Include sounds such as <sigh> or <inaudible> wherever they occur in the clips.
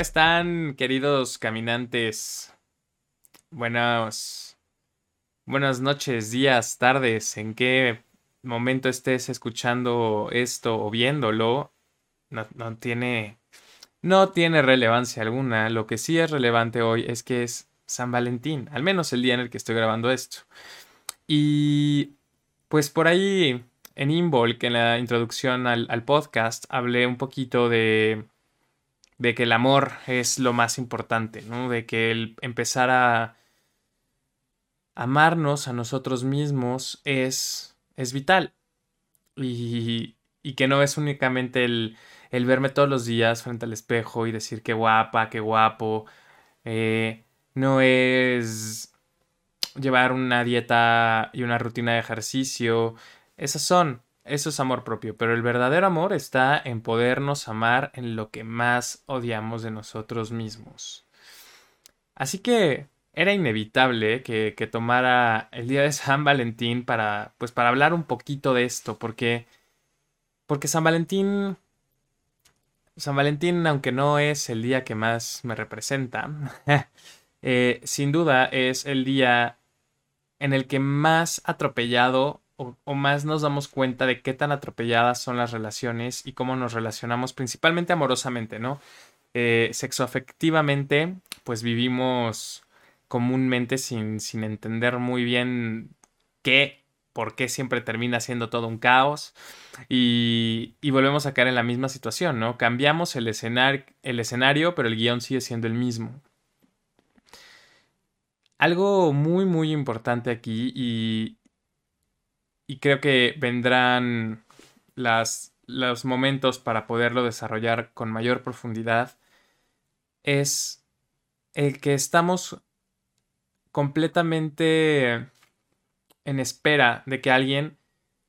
están, queridos caminantes? Buenas, buenas noches, días, tardes. ¿En qué momento estés escuchando esto o viéndolo? No, no tiene, no tiene relevancia alguna. Lo que sí es relevante hoy es que es San Valentín, al menos el día en el que estoy grabando esto. Y pues por ahí en Involk, en la introducción al, al podcast, hablé un poquito de de que el amor es lo más importante, ¿no? De que el empezar a amarnos a nosotros mismos es, es vital. Y, y que no es únicamente el, el, verme todos los días frente al espejo y decir qué guapa, qué guapo. Eh, no es llevar una dieta y una rutina de ejercicio. Esas son eso es amor propio, pero el verdadero amor está en podernos amar en lo que más odiamos de nosotros mismos. Así que era inevitable que, que, tomara el día de San Valentín para, pues, para hablar un poquito de esto, porque, porque San Valentín, San Valentín, aunque no es el día que más me representa, <laughs> eh, sin duda es el día en el que más atropellado o, más nos damos cuenta de qué tan atropelladas son las relaciones y cómo nos relacionamos principalmente amorosamente, ¿no? Eh, sexoafectivamente, pues vivimos comúnmente sin, sin entender muy bien qué, por qué siempre termina siendo todo un caos y, y volvemos a caer en la misma situación, ¿no? Cambiamos el, escenar el escenario, pero el guion sigue siendo el mismo. Algo muy, muy importante aquí y, y creo que vendrán las, los momentos para poderlo desarrollar con mayor profundidad, es el que estamos completamente en espera de que alguien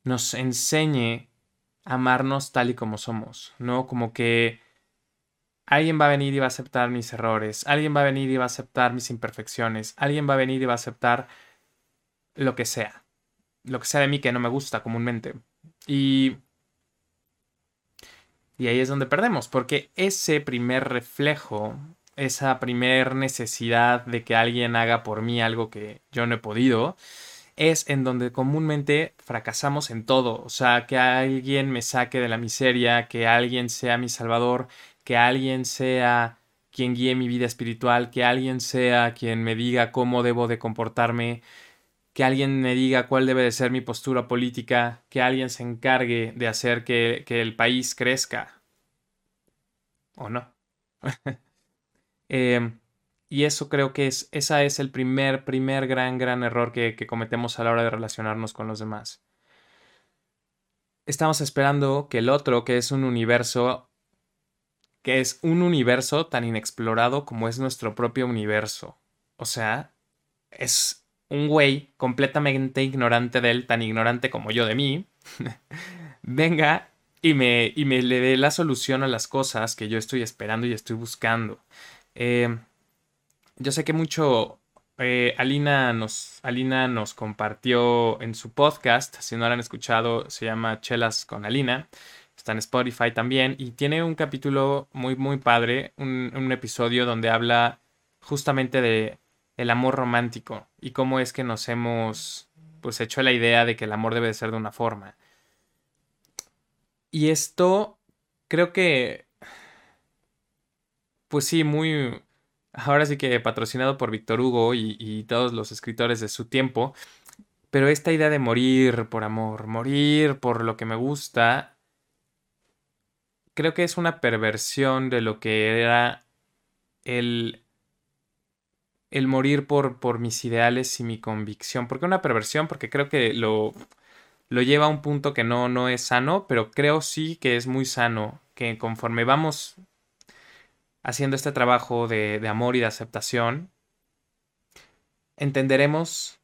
nos enseñe a amarnos tal y como somos, ¿no? Como que alguien va a venir y va a aceptar mis errores, alguien va a venir y va a aceptar mis imperfecciones, alguien va a venir y va a aceptar lo que sea lo que sea de mí que no me gusta comúnmente. Y, y ahí es donde perdemos, porque ese primer reflejo, esa primer necesidad de que alguien haga por mí algo que yo no he podido, es en donde comúnmente fracasamos en todo. O sea, que alguien me saque de la miseria, que alguien sea mi salvador, que alguien sea quien guíe mi vida espiritual, que alguien sea quien me diga cómo debo de comportarme, que alguien me diga cuál debe de ser mi postura política, que alguien se encargue de hacer que, el país crezca. ¿O no? <laughs> Em, y eso creo que es, esa es el primer, primer gran, gran error que, que cometemos a la hora de relacionarnos con los demás. Estamos esperando que el otro, que es un universo, que es un universo tan inexplorado como es nuestro propio universo. O sea, es, un güey completamente ignorante de él, tan ignorante como yo de mí, <laughs> venga y me, y me le dé la solución a las cosas que yo estoy esperando y estoy buscando. Eh, yo sé que mucho eh, Alina, nos, Alina nos compartió en su podcast, si no lo han escuchado, se llama Chelas con Alina. Está en Spotify también y tiene un capítulo muy, muy padre, un episodio donde habla justamente de el amor romántico y cómo es que nos hemos pues hecho la idea de que el amor debe de ser de una forma. Y esto creo que pues sí, muy ahora sí que patrocinado por Víctor Hugo y, y todos los escritores de su tiempo, pero esta idea de morir por amor, morir por lo que me gusta, creo que es una perversión de lo que era el el morir por, por mis ideales y mi convicción. ¿Por qué una perversión? Porque creo que lo, lo lleva a un punto que no, no es sano, pero creo sí que es muy sano, que conforme vamos haciendo este trabajo de, de amor y de aceptación, entenderemos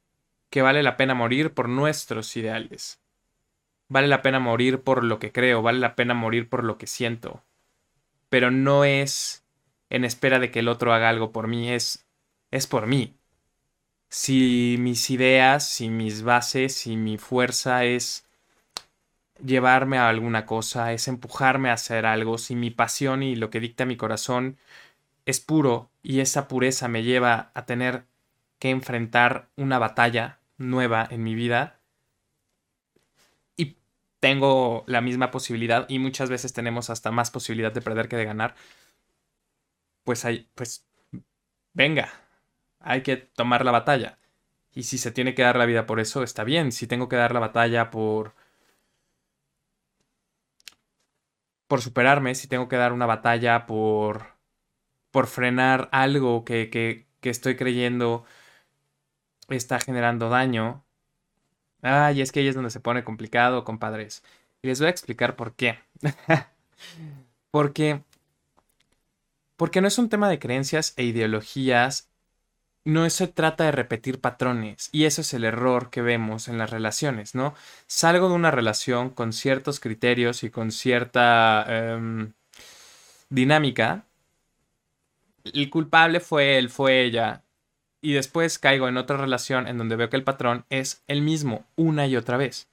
que vale la pena morir por nuestros ideales. Vale la pena morir por lo que creo, vale la pena morir por lo que siento. Pero no es en espera de que el otro haga algo por mí, es es por mí. Si mis ideas, si mis bases, si mi fuerza es llevarme a alguna cosa, es empujarme a hacer algo, si mi pasión y lo que dicta mi corazón es puro y esa pureza me lleva a tener que enfrentar una batalla nueva en mi vida y tengo la misma posibilidad y muchas veces tenemos hasta más posibilidad de perder que de ganar, pues hay, pues venga, hay que tomar la batalla. Y si se tiene que dar la vida por eso, está bien. Si tengo que dar la batalla por por superarme, si tengo que dar una batalla por, por frenar algo que, que, que estoy creyendo está generando daño. Ay, es que ahí es donde se pone complicado, compadres. Y les voy a explicar por qué. <laughs> porque, porque no es un tema de creencias e ideologías no se trata de repetir patrones y ese es el error que vemos en las relaciones, ¿no? Salgo de una relación con ciertos criterios y con cierta em, dinámica. El culpable fue él, fue ella. Y después caigo en otra relación en donde veo que el patrón es el mismo una y otra vez.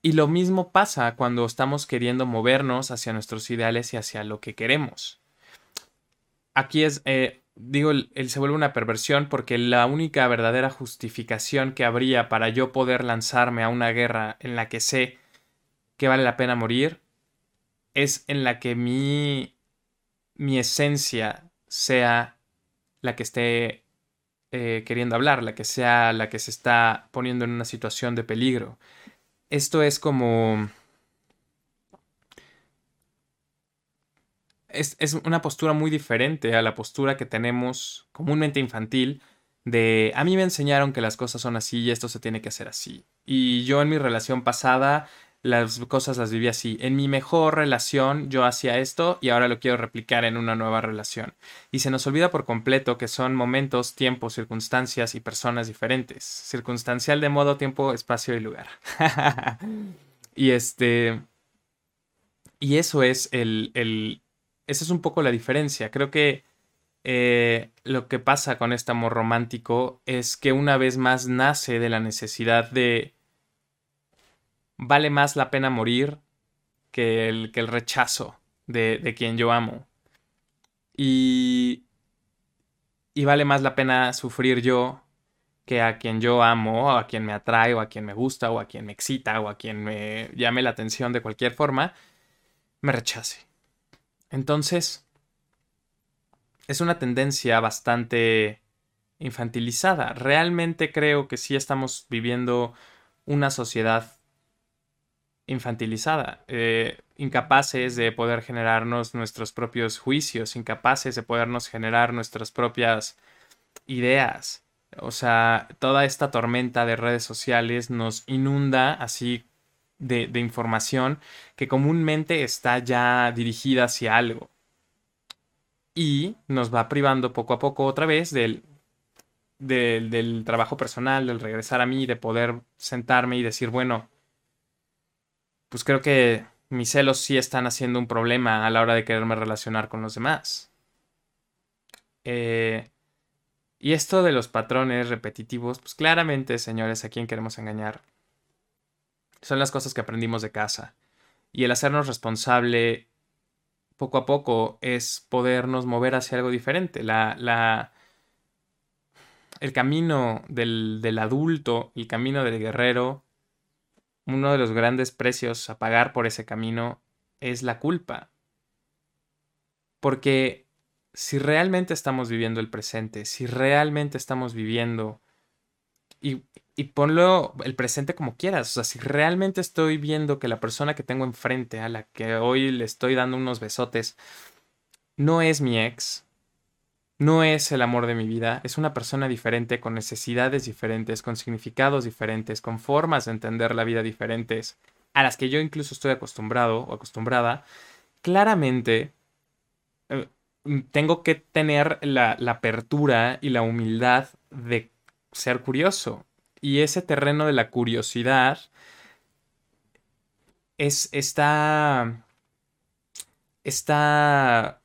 Y lo mismo pasa cuando estamos queriendo movernos hacia nuestros ideales y hacia lo que queremos. Aquí es, eh, digo, él se vuelve una perversión porque la única verdadera justificación que habría para yo poder lanzarme a una guerra en la que sé que vale la pena morir es en la que mi, mi esencia sea la que esté eh, queriendo hablar, la que sea la que se está poniendo en una situación de peligro. Esto es como es, una postura muy diferente a la postura que tenemos comúnmente infantil de a mí me enseñaron que las cosas son así y esto se tiene que hacer así. Y yo en mi relación pasada las cosas las viví así. En mi mejor relación yo hacía esto y ahora lo quiero replicar en una nueva relación. Y se nos olvida por completo que son momentos, tiempos, circunstancias y personas diferentes. Circunstancial de modo, tiempo, espacio y lugar. <laughs> y este... Y eso es el, el, esa es un poco la diferencia. Creo que eh, lo que pasa con este amor romántico es que una vez más nace de la necesidad de vale más la pena morir que el, que el rechazo de, de, quien yo amo. Y, y vale más la pena sufrir yo que a quien yo amo, o a quien me atrae, o a quien me gusta, o a quien me excita, o a quien me llame la atención de cualquier forma, me rechace. Entonces, es una tendencia bastante infantilizada. Realmente creo que sí estamos viviendo una sociedad infantilizada, eh, incapaces de poder generarnos nuestros propios juicios, incapaces de podernos generar nuestras propias ideas. O sea, toda esta tormenta de redes sociales nos inunda así de, información que comúnmente está ya dirigida hacia algo. Y nos va privando poco a poco otra vez del, del, trabajo personal, del regresar a mí, de poder sentarme y decir, bueno, pues creo que mis celos sí están haciendo un problema a la hora de quererme relacionar con los demás. Eh, y esto de los patrones repetitivos, pues claramente, señores, a quién queremos engañar son las cosas que aprendimos de casa. Y el hacernos responsable poco a poco es podernos mover hacia algo diferente. La, la, el camino del, del adulto, el camino del guerrero, uno de los grandes precios a pagar por ese camino es la culpa. Porque si realmente estamos viviendo el presente, si realmente estamos viviendo y, y ponlo el presente como quieras. O sea, si realmente estoy viendo que la persona que tengo enfrente, a la que hoy le estoy dando unos besotes, no es mi ex, no es el amor de mi vida, es una persona diferente, con necesidades diferentes, con significados diferentes, con formas de entender la vida diferentes, a las que yo incluso estoy acostumbrado o acostumbrada, claramente eh, tengo que tener la, la apertura y la humildad de ser curioso y ese terreno de la curiosidad es, está, está,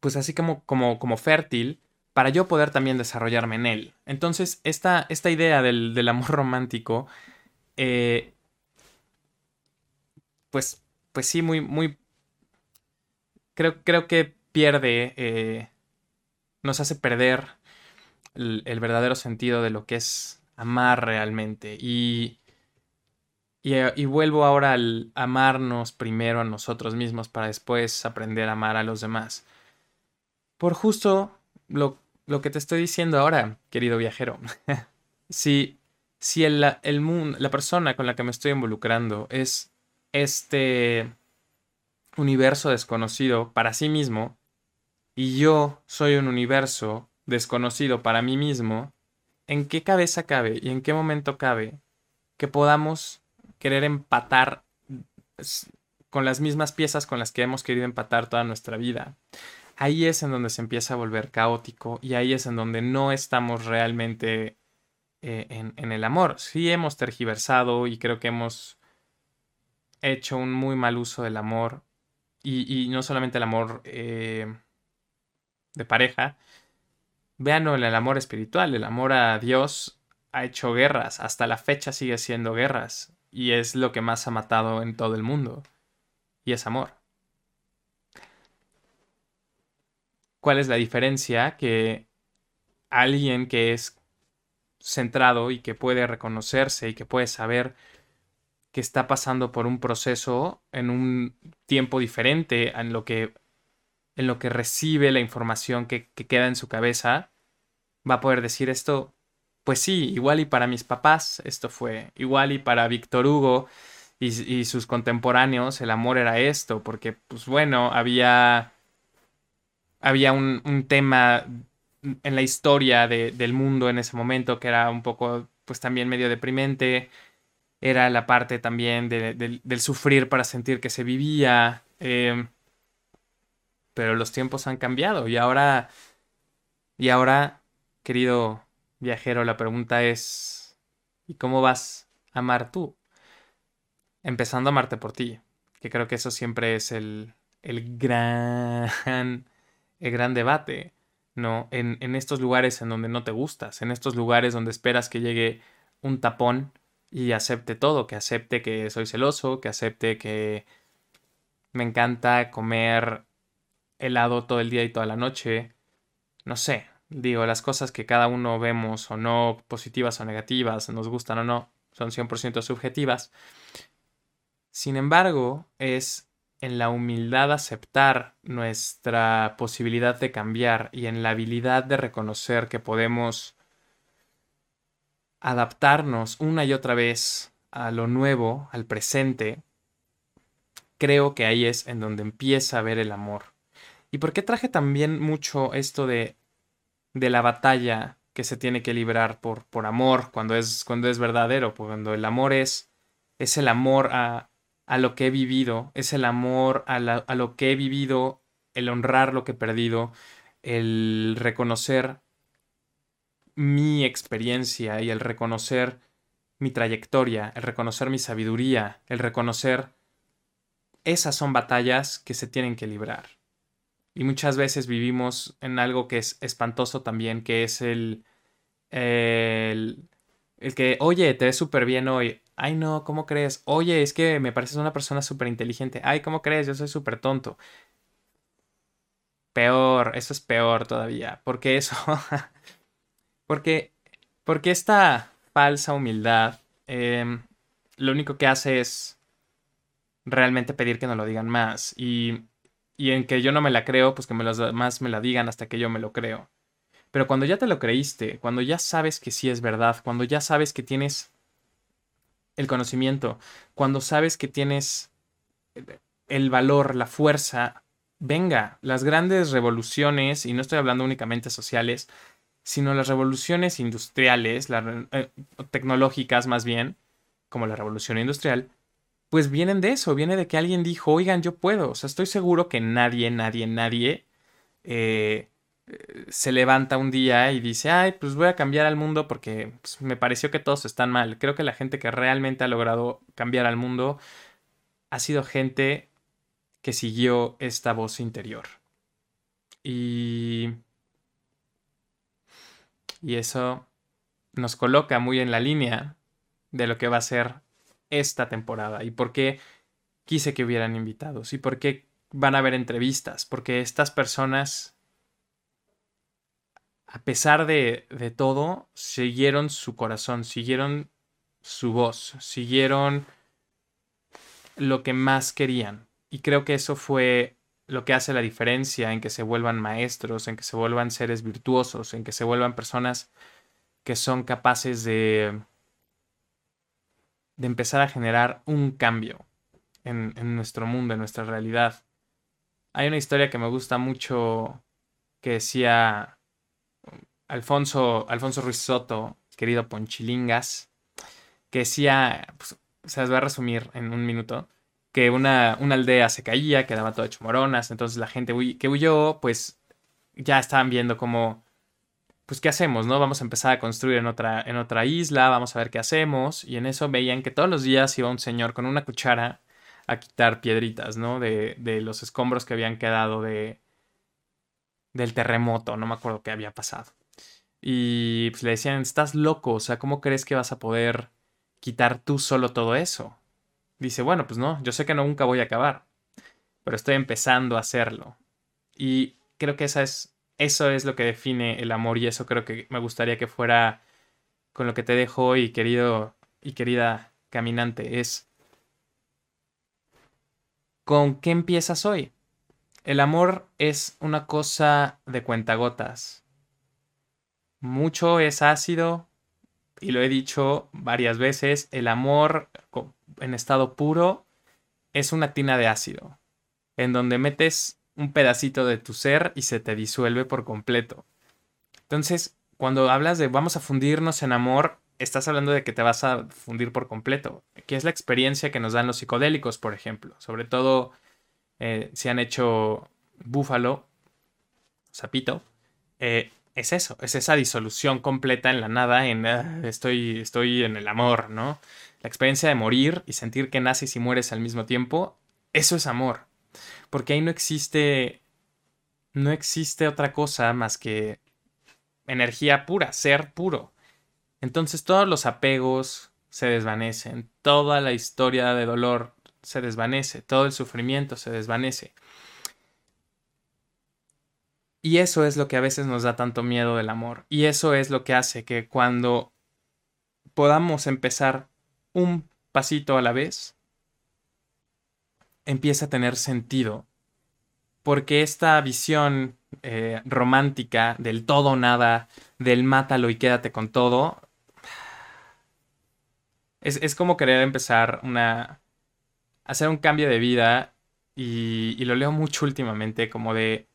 pues así como, como, como fértil para yo poder también desarrollarme en él. Entonces, esta, esta idea del, amor <laughs> romántico, eh, pues, pues sí, muy, muy, creo, creo que pierde, eh, nos hace perder el, verdadero sentido de lo que es amar realmente. Y, y, y, vuelvo ahora al amarnos primero a nosotros mismos para después aprender a amar a los demás. Por justo lo, lo que te estoy diciendo ahora, querido viajero. <laughs> si si el, el mundo, la persona con la que me estoy involucrando es este universo desconocido para sí mismo y yo soy un universo desconocido para mí mismo, ¿en qué cabeza cabe y en qué momento cabe que podamos querer empatar con las mismas piezas con las que hemos querido empatar toda nuestra vida? Ahí es en donde se empieza a volver caótico y ahí es en donde no estamos realmente eh, en, el amor. Sí hemos tergiversado y creo que hemos hecho un muy mal uso del amor. Y, no solamente el amor eh, de pareja. Vean el amor espiritual. El amor a Dios ha hecho guerras. Hasta la fecha sigue siendo guerras. Y es lo que más ha matado en todo el mundo. Y es amor. ¿Cuál es la diferencia? Que alguien que es centrado y que puede reconocerse y que puede saber que está pasando por un proceso en un tiempo diferente en lo que, en lo que recibe la información que, queda en su cabeza, va a poder decir esto, pues sí, igual y para mis papás esto fue, igual y para Víctor Hugo y, sus contemporáneos el amor era esto, porque pues bueno, había, había un, un tema en la historia del mundo en ese momento, que era un poco, pues también medio deprimente. Era la parte también del sufrir para sentir que se vivía. Em, pero los tiempos han cambiado y ahora, y ahora, querido viajero, la pregunta es, ¿y cómo vas a amar tú? Empezando a amarte por ti, que creo que eso siempre es el, el gran, <laughs> el gran debate ¿no? En, en, estos lugares en donde no te gustas, en estos lugares donde esperas que llegue un tapón y acepte todo, que acepte que soy celoso, que acepte que me encanta comer helado todo el día y toda la noche, no sé, digo, las cosas que cada uno vemos o no, positivas o negativas, nos gustan o no, son 100% subjetivas. Sin embargo, es en la humildad aceptar nuestra posibilidad de cambiar y en la habilidad de reconocer que podemos adaptarnos una y otra vez a lo nuevo, al presente, creo que ahí es en donde empieza a ver el amor. ¿Y por qué traje también mucho esto de, de la batalla que se tiene que librar por, por amor cuando es, cuando es verdadero? Cuando el amor es, es el amor a, a lo que he vivido, es el amor a, lo que he vivido, el honrar lo que he perdido, el reconocer mi experiencia y el reconocer mi trayectoria, el reconocer mi sabiduría, el reconocer esas son batallas que se tienen que librar. Y muchas veces vivimos en algo que es espantoso también, que es el, el, el que, oye, te ves súper bien hoy, Ay, no, ¿cómo crees? Oye, es que me pareces una persona súper inteligente. Ay, ¿cómo crees? Yo soy súper tonto. Peor, eso es peor todavía. ¿Por qué eso? <laughs> porque, porque esta falsa humildad em, lo único que hace es realmente pedir que no lo digan más. Y, y en que yo no me la creo, pues que me me la digan hasta que yo me lo creo. Pero cuando ya te lo creíste, cuando ya sabes que sí es verdad, cuando ya sabes que tienes el conocimiento, cuando sabes que tienes el valor, la fuerza, venga, las grandes revoluciones, y no estoy hablando únicamente sociales, sino las revoluciones industriales, eh, tecnológicas más bien, como la revolución industrial, pues vienen de eso, viene de que alguien dijo, oigan, yo puedo, o sea, estoy seguro que nadie, nadie, nadie eh, se levanta un día y dice, ay, pues voy a cambiar al mundo porque pues, me pareció que todos están mal. Creo que la gente que realmente ha logrado cambiar al mundo ha sido gente que siguió esta voz interior. Y... Y eso nos coloca muy en la línea de lo que va a ser esta temporada y por qué quise que hubieran invitados y por qué van a haber entrevistas, porque estas personas, a pesar de, de todo, siguieron su corazón, siguieron su voz, siguieron lo que más querían. Y creo que eso fue lo que hace la diferencia en que se vuelvan maestros, en que se vuelvan seres virtuosos, en que se vuelvan personas que son capaces de, de empezar a generar un cambio en, en nuestro mundo, en nuestra realidad. Hay una historia que me gusta mucho que decía Alfonso, Alfonso Ruiz Soto, querido Ponchilingas, que decía, pues, se las voy a resumir en un minuto, que una, una aldea se caía, quedaba todo hecho moronas, entonces la gente que huyó, pues ya estaban viendo cómo, pues qué hacemos, ¿no? Vamos a empezar a construir en otra, en otra isla, vamos a ver qué hacemos, y en eso veían que todos los días iba un señor con una cuchara a quitar piedritas, ¿no? De, de los escombros que habían quedado de, del terremoto, no me acuerdo qué había pasado. Y pues le decían, estás loco, o sea, ¿cómo crees que vas a poder quitar tú solo todo eso? Dice, bueno, pues no, yo sé que nunca voy a acabar, pero estoy empezando a hacerlo. Y creo que esa es, eso es lo que define el amor y eso creo que me gustaría que fuera con lo que te dejo hoy, querido y querida caminante, es ¿con qué empiezas hoy? El amor es una cosa de cuentagotas. Mucho es ácido, y lo he dicho varias veces, el amor en estado puro es una tina de ácido, en donde metes un pedacito de tu ser y se te disuelve por completo. Entonces, cuando hablas de vamos a fundirnos en amor, estás hablando de que te vas a fundir por completo, que es la experiencia que nos dan los psicodélicos, por ejemplo, sobre todo eh, si han hecho búfalo, sapito, eh, es eso, es esa disolución completa en la nada, en ah, estoy, estoy en el amor, ¿no? La experiencia de morir y sentir que naces y mueres al mismo tiempo, eso es amor. Porque ahí no existe, no existe otra cosa más que energía pura, ser puro. Entonces todos los apegos se desvanecen, toda la historia de dolor se desvanece, todo el sufrimiento se desvanece. Y eso es lo que a veces nos da tanto miedo del amor. Y eso es lo que hace que cuando podamos empezar un pasito a la vez, empiece a tener sentido. Porque esta visión eh, romántica del todo o nada, del mátalo y quédate con todo, es, es como querer empezar una... hacer un cambio de vida y lo leo mucho últimamente, como de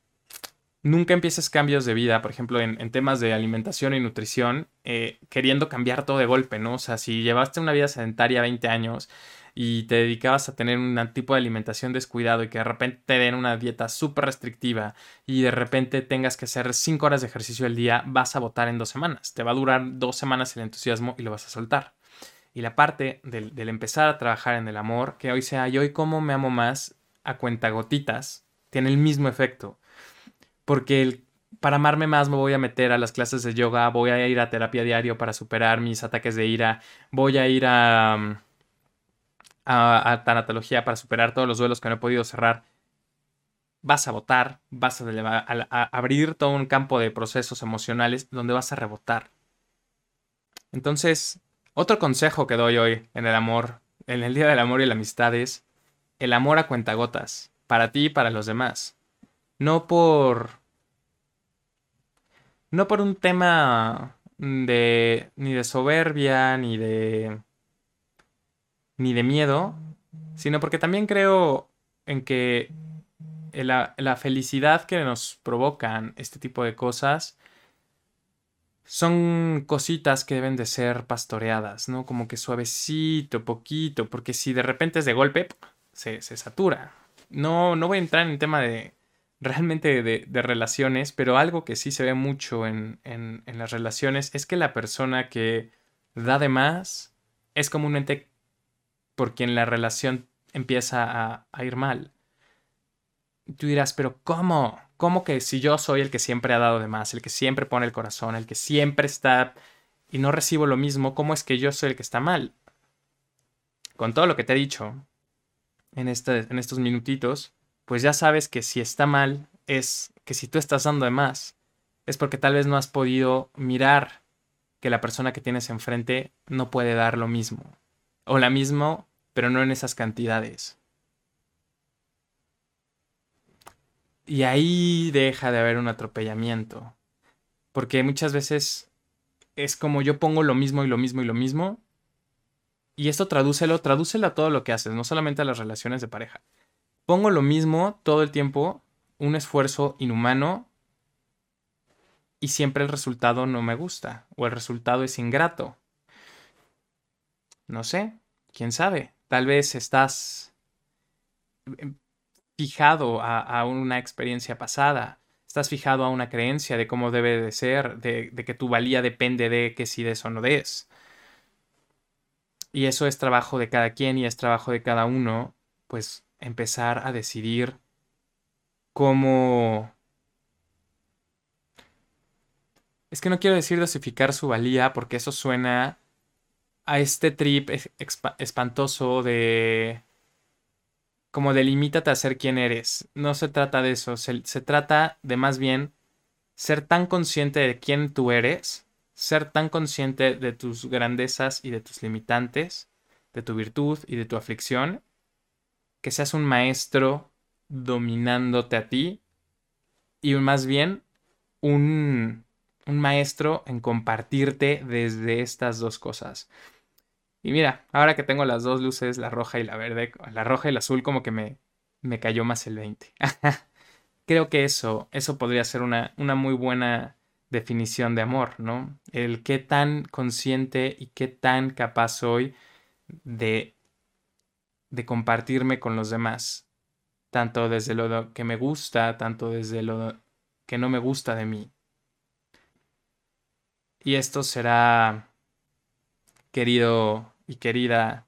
nunca empieces cambios de vida, por ejemplo, en, temas de alimentación y nutrición, eh, queriendo cambiar todo de golpe, ¿no? O sea, si llevaste una vida sedentaria 20 años y te dedicabas a tener un tipo de alimentación descuidado y que de repente te den una dieta súper restrictiva y de repente tengas que hacer 5 horas de ejercicio al día, vas a votar en dos semanas. Te va a durar dos semanas el entusiasmo y lo vas a soltar. Y la parte del, empezar a trabajar en el amor, que hoy sea, yo hoy cómo me amo más a cuentagotitas, tiene el mismo efecto porque para amarme más me voy a meter a las clases de yoga, voy a ir a terapia diario para superar mis ataques de ira, voy a ir a, mm, a, tanatología para superar todos los duelos que no he podido cerrar. Vas a votar, vas a, a abrir todo un campo de procesos emocionales donde vas a rebotar. Entonces, otro consejo que doy hoy en el amor, en el Día del Amor y la Amistad es el amor a cuentagotas, para ti y para los demás no por... No por un tema de... ni de soberbia, ni de... ni de miedo, sino porque también creo en que la, la felicidad que nos provocan este tipo de cosas son cositas que deben de ser pastoreadas, ¿no? Como que suavecito, poquito, porque si de repente es de golpe, se, se satura. No, no voy a entrar en el tema de, realmente de, relaciones, pero algo que sí se ve mucho en, en, las relaciones es que la persona que da de más es comúnmente por quien la relación empieza a, a ir mal. Tú dirás, pero ¿cómo? ¿Cómo que si yo soy el que siempre ha dado de más, el que siempre pone el corazón, el que siempre está y no recibo lo mismo, ¿cómo es que yo soy el que está mal? Con todo lo que te he dicho en, este, en estos minutitos, pues ya sabes que si está mal es que si tú estás dando de más, es porque tal vez no has podido mirar que la persona que tienes enfrente no puede dar lo mismo. O la mismo, pero no en esas cantidades. Y ahí deja de haber un atropellamiento. Porque muchas veces es como yo pongo lo mismo y lo mismo y lo mismo. Y esto tradúcelo, tradúcelo a todo lo que haces, no solamente a las relaciones de pareja. Pongo lo mismo todo el tiempo, un esfuerzo inhumano y siempre el resultado no me gusta o el resultado es ingrato. No sé, quién sabe. Tal vez estás em, fijado a, una experiencia pasada, estás fijado a una creencia de cómo debe de ser, de, de que tu valía depende de que si des o no des. Y eso es trabajo de cada quien y es trabajo de cada uno, pues empezar a decidir cómo... Es que no quiero decir dosificar su valía porque eso suena a este trip espantoso de... como delimítate a ser quien eres. No se trata de eso, se, se trata de más bien ser tan consciente de quién tú eres, ser tan consciente de tus grandezas y de tus limitantes, de tu virtud y de tu aflicción, que seas un maestro dominándote a ti y más bien un, un maestro en compartirte desde estas dos cosas. Y mira, ahora que tengo las dos luces, la roja y la verde, la roja y la azul, como que me, me cayó más el 20. <laughs> Creo que eso, eso podría ser una, una muy buena definición de amor, ¿no? El qué tan consciente y qué tan capaz soy de, de compartirme con los demás, tanto desde lo que me gusta, tanto desde lo que no me gusta de mí. Y esto será, querido y querida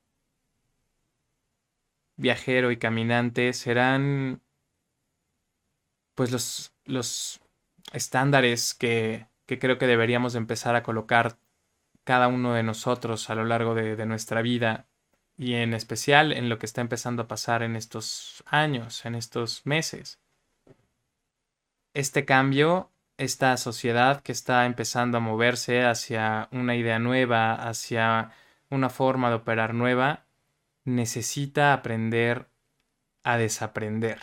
viajero y caminante, serán pues los, los estándares que, que, creo que deberíamos empezar a colocar cada uno de nosotros a lo largo de, de nuestra vida y en especial en lo que está empezando a pasar en estos años, en estos meses. Este cambio, esta sociedad que está empezando a moverse hacia una idea nueva, hacia una forma de operar nueva, necesita aprender a desaprender.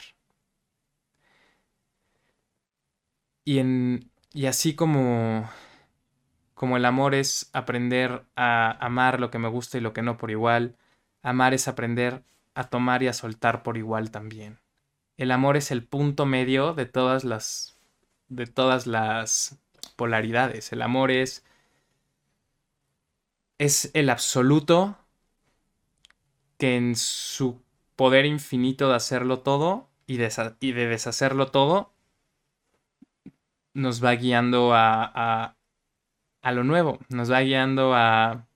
Y, en, y así como como el amor es aprender a amar lo que me gusta y lo que no por igual, amar es aprender a tomar y a soltar por igual también. El amor es el punto medio de todas las de todas las polaridades. El amor es es el absoluto que en su poder infinito de hacerlo todo y de, y de deshacerlo todo nos va guiando a, a lo nuevo, nos va guiando a,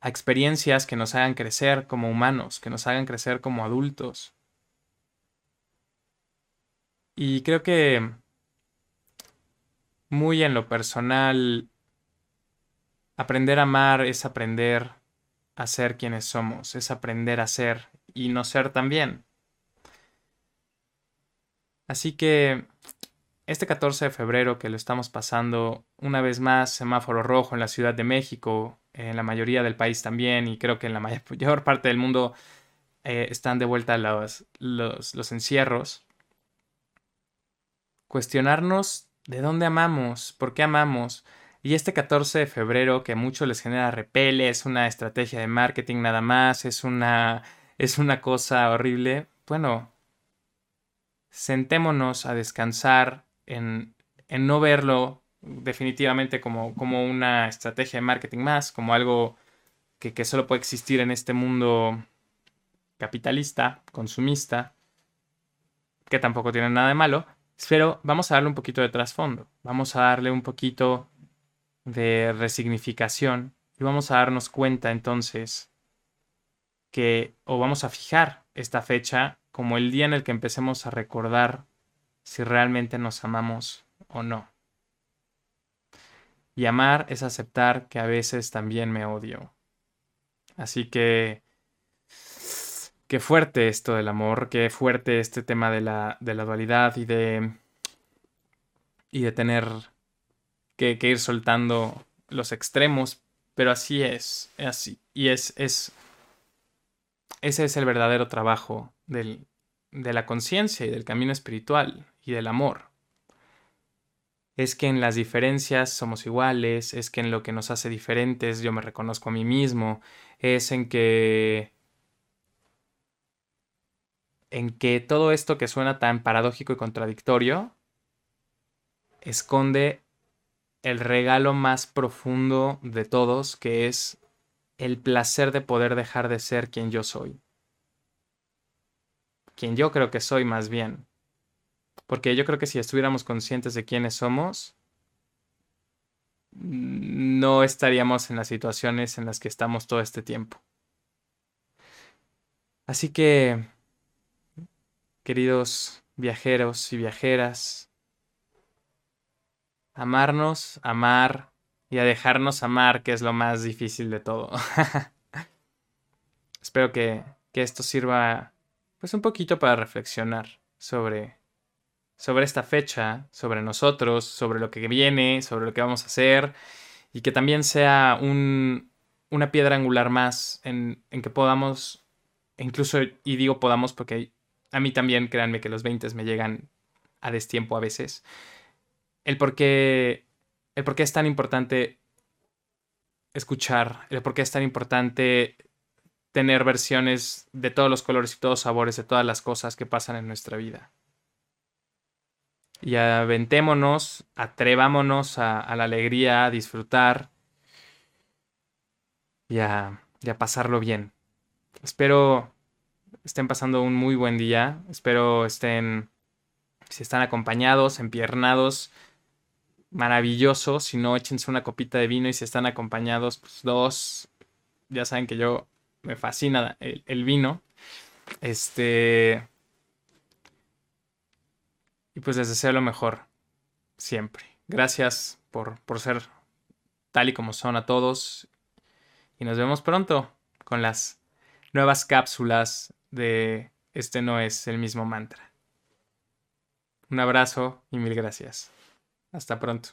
a experiencias que nos hagan crecer como humanos, que nos hagan crecer como adultos. Y creo que muy en lo personal, aprender a amar es aprender a ser quienes somos, es aprender a ser y no ser también. Así que este 14 de febrero que lo estamos pasando una vez más semáforo rojo en la Ciudad de México, en la mayoría del país también y creo que en la mayor <laughs> parte del mundo eh, están de vuelta los, los, encierros. Cuestionarnos de dónde amamos, por qué amamos. Y este 14 de febrero que a muchos les genera repele, es una estrategia de marketing nada más, es una, es una cosa horrible. Bueno, sentémonos a descansar, en, no verlo definitivamente como, como, una estrategia de marketing más, como algo que, que solo puede existir en este mundo capitalista, consumista, que tampoco tiene nada de malo, pero vamos a darle un poquito de trasfondo, vamos a darle un poquito de resignificación y vamos a darnos cuenta entonces que, o vamos a fijar esta fecha como el día en el que empecemos a recordar si realmente nos amamos o no. Y amar es aceptar que a veces también me odio. Así que qué fuerte esto del amor, qué fuerte este tema de la, dualidad y de, y de tener que, ir soltando los extremos, pero así es, así, y es, es, ese es el verdadero trabajo del, de la conciencia y del camino espiritual y del amor. Es que en las diferencias somos iguales, es que en lo que nos hace diferentes yo me reconozco a mí mismo, es en que en que todo esto que suena tan paradójico y contradictorio esconde el regalo más profundo de todos, que es el placer de poder dejar de ser quien yo soy. Quien yo creo que soy más bien. Porque yo creo que si estuviéramos conscientes de quiénes somos, no estaríamos en las situaciones en las que estamos todo este tiempo. Así que queridos viajeros y viajeras, amarnos, amar y a dejarnos amar, que es lo más difícil de todo. <laughs> Espero que, que, esto sirva pues un poquito para reflexionar sobre, sobre esta fecha, sobre nosotros, sobre lo que viene, sobre lo que vamos a hacer y que también sea un, una piedra angular más en, en que podamos, incluso, y digo podamos porque a mí también, créanme que los 20 me llegan a destiempo a veces. El por qué, el por qué es tan importante escuchar, el por qué es tan importante tener versiones de todos los colores y todos los sabores de todas las cosas que pasan en nuestra vida. Y aventémonos, atrevámonos a, la alegría, a disfrutar y a, pasarlo bien. Espero estén pasando un muy buen día. Espero estén, si están acompañados, empiernados, maravilloso. Si no, échense una copita de vino y si están acompañados, pues dos. Ya saben que yo me fascina el vino. Este. Y pues les deseo lo mejor. Siempre. Gracias por, por ser tal y como son a todos. Y nos vemos pronto con las nuevas cápsulas de este no es el mismo mantra. Un abrazo y mil gracias. Hasta pronto.